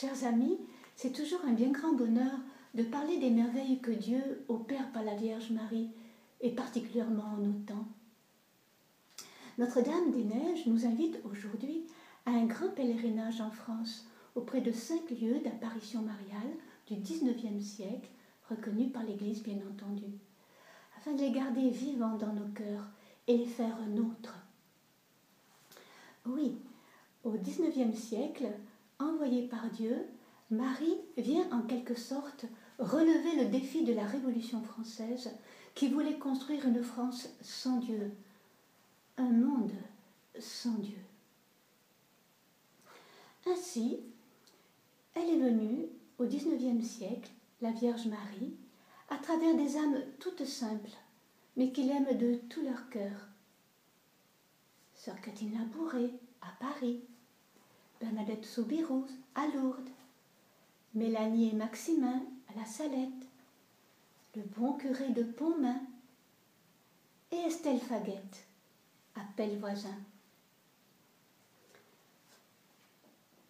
Chers amis, c'est toujours un bien grand bonheur de parler des merveilles que Dieu opère par la Vierge Marie, et particulièrement en nos temps. Notre-Dame des Neiges nous invite aujourd'hui à un grand pèlerinage en France auprès de cinq lieux d'apparition mariale du XIXe siècle, reconnus par l'Église bien entendu, afin de les garder vivants dans nos cœurs et les faire nôtres. Oui, au XIXe siècle, envoyée par Dieu, Marie vient en quelque sorte relever le défi de la Révolution française qui voulait construire une France sans Dieu, un monde sans Dieu. Ainsi, elle est venue au XIXe siècle, la Vierge Marie, à travers des âmes toutes simples, mais qui l'aiment de tout leur cœur. Sœur Catina Bourré à Paris, Bernadette Soubirous à Lourdes, Mélanie et Maximin à la Salette, le bon curé de Pontmain et Estelle Faguette à Pellevoisin.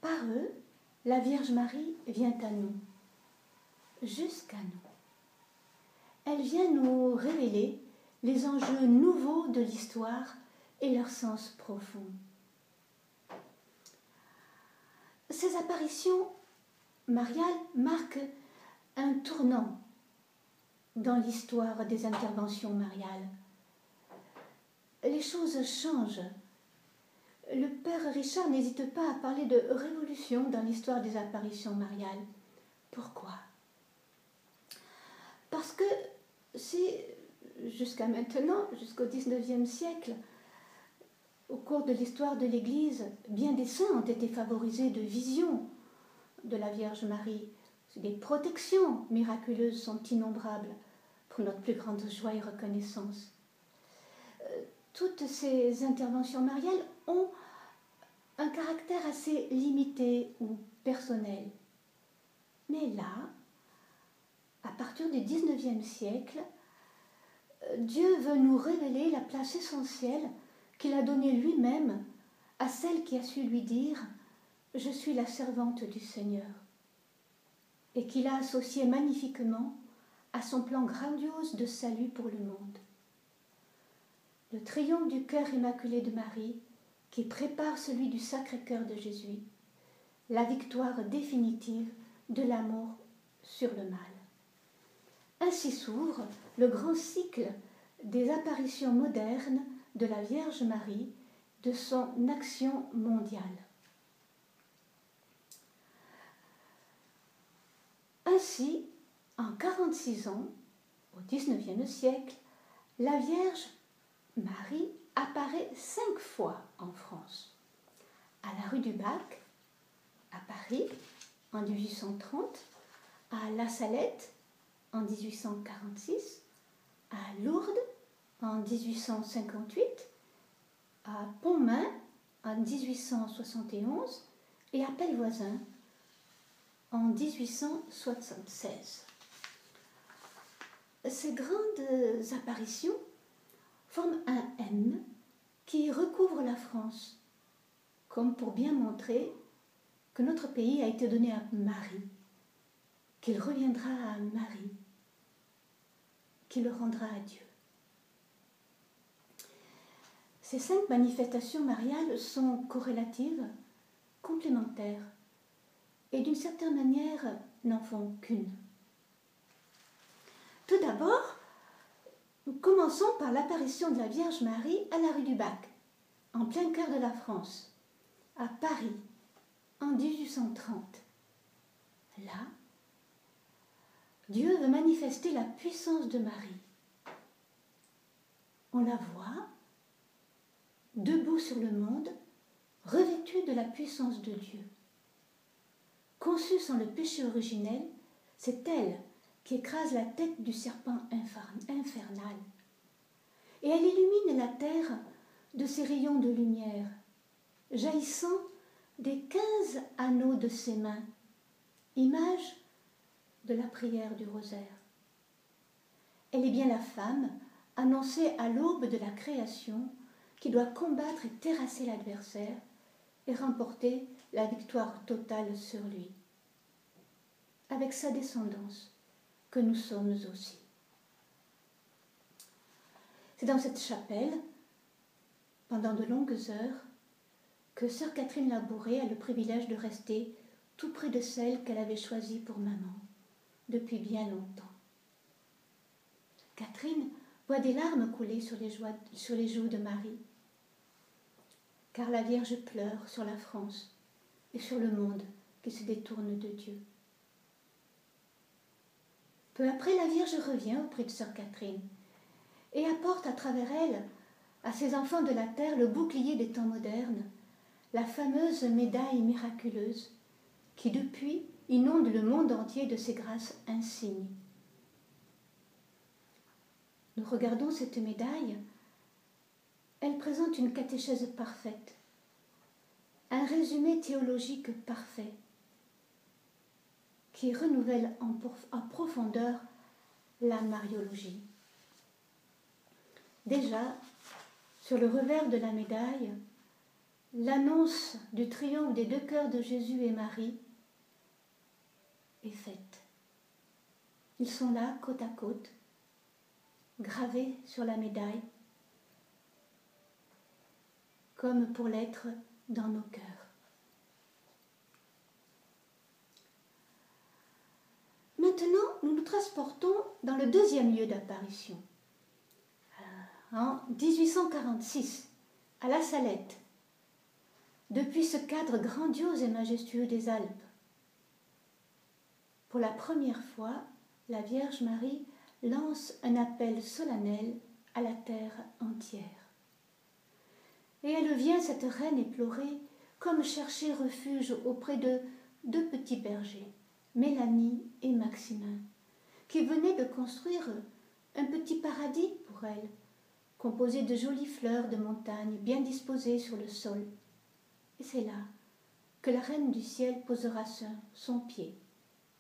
Par eux, la Vierge Marie vient à nous, jusqu'à nous. Elle vient nous révéler les enjeux nouveaux de l'histoire et leur sens profond. Ces apparitions mariales marquent un tournant dans l'histoire des interventions mariales. Les choses changent. Le père Richard n'hésite pas à parler de révolution dans l'histoire des apparitions mariales. Pourquoi? Parce que si jusqu'à maintenant, jusqu'au XIXe siècle, au cours de l'histoire de l'Église, bien des saints ont été favorisés de visions de la Vierge Marie. Des protections miraculeuses sont innombrables pour notre plus grande joie et reconnaissance. Euh, toutes ces interventions mariales ont un caractère assez limité ou personnel. Mais là, à partir du XIXe siècle, euh, Dieu veut nous révéler la place essentielle qu'il a donnée lui-même à celle qui a su lui dire Je suis la servante du Seigneur, et qu'il a associé magnifiquement à son plan grandiose de salut pour le monde. Le triomphe du cœur immaculé de Marie, qui prépare celui du Sacré-Cœur de Jésus, la victoire définitive de l'amour sur le mal. Ainsi s'ouvre le grand cycle des apparitions modernes de la Vierge Marie, de son action mondiale. Ainsi, en 46 ans, au XIXe siècle, la Vierge Marie apparaît cinq fois en France. À la rue du Bac, à Paris, en 1830, à La Salette, en 1846, à Lourdes, en 1858, à Pontmain en 1871 et à Pellevoisin en 1876. Ces grandes apparitions forment un M qui recouvre la France, comme pour bien montrer que notre pays a été donné à Marie, qu'il reviendra à Marie, qu'il le rendra à Dieu. Ces cinq manifestations mariales sont corrélatives, complémentaires, et d'une certaine manière n'en font qu'une. Tout d'abord, nous commençons par l'apparition de la Vierge Marie à la rue du Bac, en plein cœur de la France, à Paris, en 1830. Là, Dieu veut manifester la puissance de Marie. On la voit debout sur le monde, revêtue de la puissance de Dieu. Conçue sans le péché originel, c'est elle qui écrase la tête du serpent infernal. Et elle illumine la terre de ses rayons de lumière, jaillissant des quinze anneaux de ses mains, image de la prière du rosaire. Elle est bien la femme annoncée à l'aube de la création qui doit combattre et terrasser l'adversaire et remporter la victoire totale sur lui. avec sa descendance que nous sommes aussi. C'est dans cette chapelle, pendant de longues heures, que sœur Catherine Labouré a le privilège de rester tout près de celle qu'elle avait choisie pour maman depuis bien longtemps. Catherine voit des larmes couler sur les, sur les joues de Marie, car la Vierge pleure sur la France et sur le monde qui se détourne de Dieu. Peu après, la Vierge revient auprès de sœur Catherine et apporte à travers elle à ses enfants de la terre le bouclier des temps modernes, la fameuse médaille miraculeuse qui depuis inonde le monde entier de ses grâces insignes. Nous regardons cette médaille, elle présente une catéchèse parfaite, un résumé théologique parfait, qui renouvelle en, profondeur la mariologie. Déjà, sur le revers de la médaille, l'annonce du triomphe des deux cœurs de Jésus et Marie est faite. Ils sont là, côte à côte, gravés sur la médaille, comme pour l'être dans nos cœurs. Maintenant, nous nous transportons dans le deuxième lieu d'apparition, euh, en 1846, à La Salette, depuis ce cadre grandiose et majestueux des Alpes. Pour la première fois, la Vierge Marie lance un appel solennel à la terre entière. Et elle vient, cette reine éplorée, comme chercher refuge auprès de deux petits bergers, Mélanie et Maximin, qui venaient de construire un petit paradis pour elle, composé de jolies fleurs de montagne bien disposées sur le sol. Et c'est là que la reine du ciel posera son pied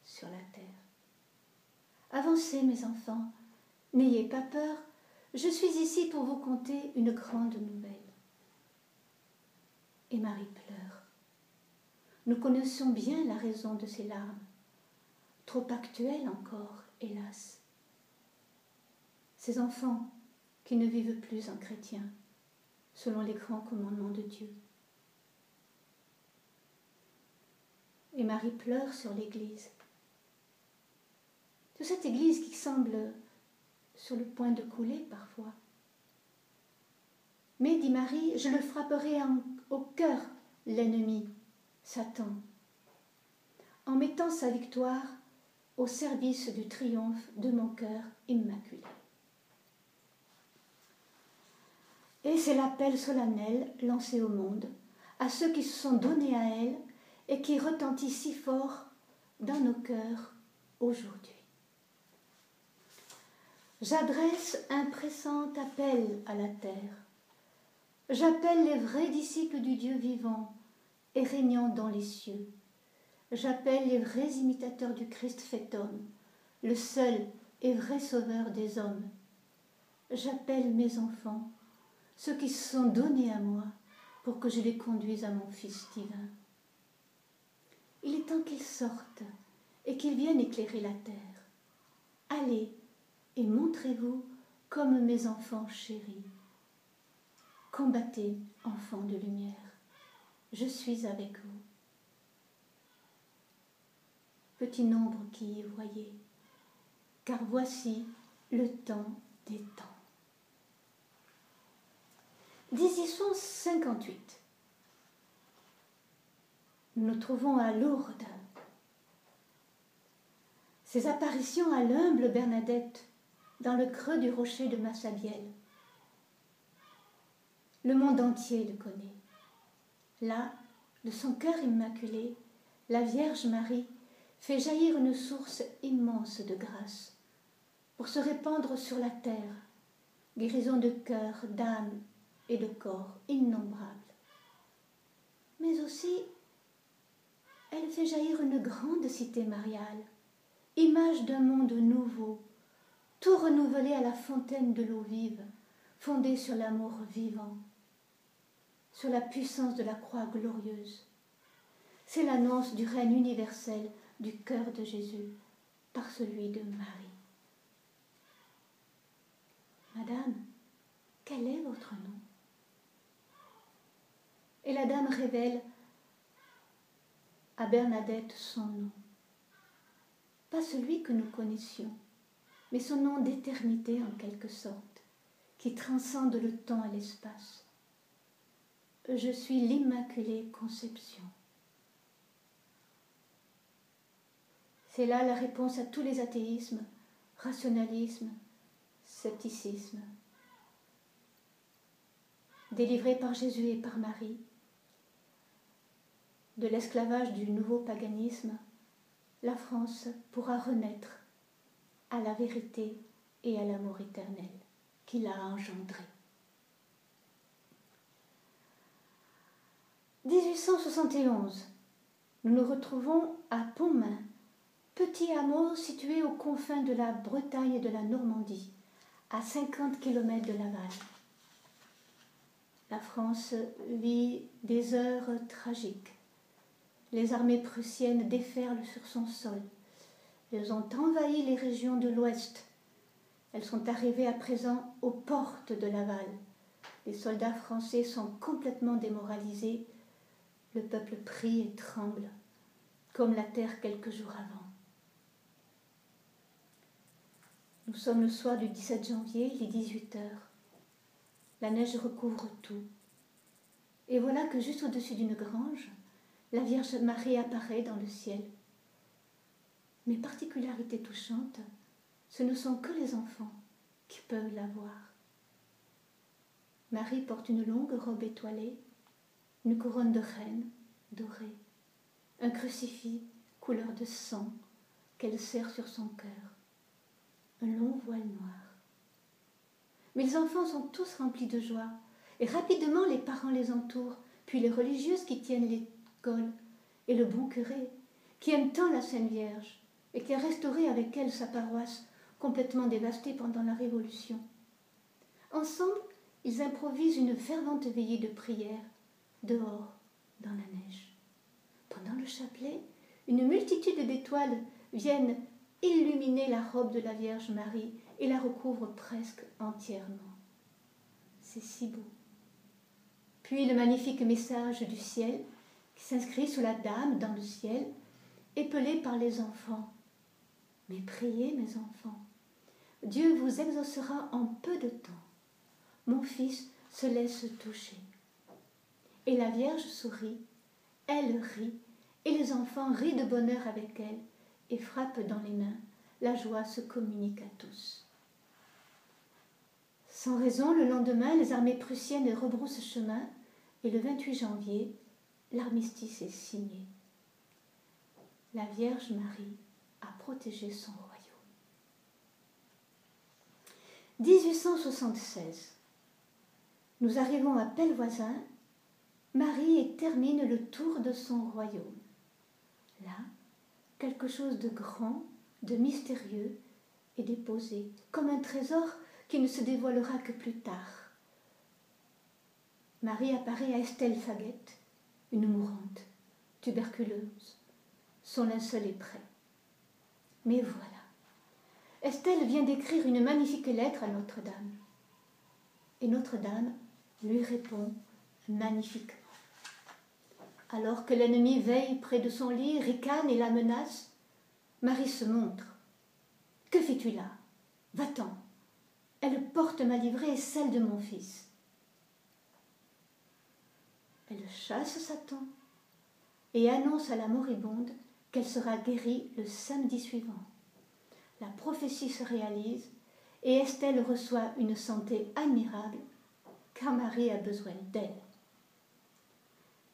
sur la terre. Avancez, mes enfants, n'ayez pas peur, je suis ici pour vous conter une grande nouvelle. Et Marie pleure. Nous connaissons bien la raison de ces larmes, trop actuelles encore, hélas. Ces enfants qui ne vivent plus en chrétiens, selon les grands commandements de Dieu. Et Marie pleure sur l'Église de cette Église qui semble sur le point de couler parfois. Mais, dit Marie, je le frapperai au cœur, l'ennemi, Satan, en mettant sa victoire au service du triomphe de mon cœur immaculé. Et c'est l'appel solennel lancé au monde, à ceux qui se sont donnés à elle et qui retentit si fort dans nos cœurs aujourd'hui. J'adresse un pressant appel à la terre. J'appelle les vrais disciples du Dieu vivant et régnant dans les cieux. J'appelle les vrais imitateurs du Christ fait homme, le seul et vrai sauveur des hommes. J'appelle mes enfants, ceux qui se sont donnés à moi pour que je les conduise à mon Fils divin. Il est temps qu'ils sortent et qu'ils viennent éclairer la terre. Allez, et montrez-vous comme mes enfants chéris. Combattez, enfants de lumière, je suis avec vous. Petit nombre qui y voyez, car voici le temps des temps. 1858. Nous nous trouvons à Lourdes. Ces apparitions à l'humble Bernadette dans le creux du rocher de Massabielle. Le monde entier le connaît. Là, de son cœur immaculé, la Vierge Marie fait jaillir une source immense de grâce pour se répandre sur la terre, guérison de cœur, d'âme et de corps innombrables. Mais aussi, elle fait jaillir une grande cité mariale, image d'un monde nouveau, tout renouvelé à la fontaine de l'eau vive, fondée sur l'amour vivant, sur la puissance de la croix glorieuse. C'est l'annonce du règne universel du cœur de Jésus par celui de Marie. Madame, quel est votre nom? Et la dame révèle à Bernadette son nom. Pas celui que nous connaissions, mais son nom d'éternité en quelque sorte, qui transcende le temps et l'espace. Je suis l'Immaculée Conception. C'est là la réponse à tous les athéismes, rationalisme, scepticisme. Délivré par Jésus et par Marie, de l'esclavage du nouveau paganisme, la France pourra renaître à la vérité et à l'amour éternel qu'il a engendré. 1871, nous nous retrouvons à Pontmain, petit hameau situé aux confins de la Bretagne et de la Normandie, à 50 km de Laval. La France vit des heures tragiques. Les armées prussiennes déferlent sur son sol. Elles ont envahi les régions de l'Ouest. Elles sont arrivées à présent aux portes de Laval. Les soldats français sont complètement démoralisés. Le peuple prie et tremble, comme la terre quelques jours avant. Nous sommes le soir du 17 janvier, il est 18 heures. La neige recouvre tout. Et voilà que juste au-dessus d'une grange, la Vierge Marie apparaît dans le ciel. Mais particularité touchante, ce ne sont que les enfants qui peuvent la voir. Marie porte une longue robe étoilée, une couronne de reine dorée, un crucifix couleur de sang qu'elle serre sur son cœur un long voile noir. Mais les enfants sont tous remplis de joie, et rapidement les parents les entourent, puis les religieuses qui tiennent l'école, et le bon curé, qui aime tant la Sainte Vierge, et qui a restauré avec elle sa paroisse, complètement dévastée pendant la Révolution. Ensemble, ils improvisent une fervente veillée de prière, dehors, dans la neige. Pendant le chapelet, une multitude d'étoiles viennent illuminer la robe de la Vierge Marie et la recouvre presque entièrement. C'est si beau. Puis le magnifique message du ciel qui s'inscrit sous la Dame dans le ciel, épelé par les enfants. Mais priez, mes enfants, Dieu vous exaucera en peu de temps. Mon fils se laisse toucher. Et la Vierge sourit, elle rit, et les enfants rient de bonheur avec elle, et frappe dans les mains, la joie se communique à tous. Sans raison, le lendemain, les armées prussiennes rebroussent chemin et le 28 janvier, l'armistice est signé. La Vierge Marie a protégé son royaume. 1876. Nous arrivons à Pellevoisin. Marie termine le tour de son royaume. Là, quelque chose de grand, de mystérieux est déposé, comme un trésor qui ne se dévoilera que plus tard. Marie apparaît à Estelle Faguette, une mourante, tuberculeuse. Son linceul est prêt. Mais voilà. Estelle vient d'écrire une magnifique lettre à Notre-Dame. Et Notre-Dame lui répond magnifiquement alors que l'ennemi veille près de son lit, ricane et la menace, Marie se montre. Que fais-tu là? Va-t'en. Elle porte ma livrée et celle de mon fils. Elle chasse Satan et annonce à la moribonde qu'elle sera guérie le samedi suivant. La prophétie se réalise et Estelle reçoit une santé admirable car Marie a besoin d'elle.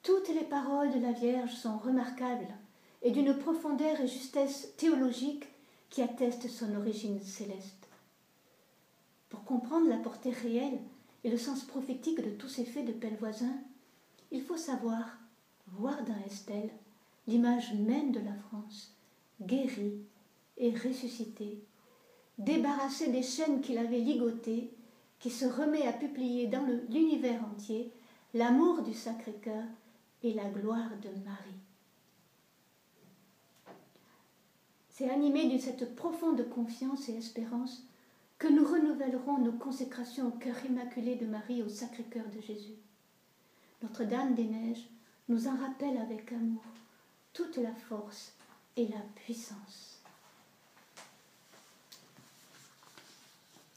Toutes les paroles de la Vierge sont remarquables et d'une profondeur et justesse théologique qui attestent son origine céleste. Pour comprendre la portée réelle et le sens prophétique de tous ces faits de Pellevoisin, il faut savoir voir dans Estelle l'image même de la France, guérie et ressuscitée, débarrassée des chaînes qu'il avait ligotées, qui se remet à publier dans l'univers entier l'amour du Sacré-Cœur et la gloire de Marie. C'est animé de cette profonde confiance et espérance que nous renouvellerons nos consécrations au cœur immaculé de Marie au Sacré-Cœur de Jésus. Notre-Dame des Neiges nous en rappelle avec amour toute la force et la puissance.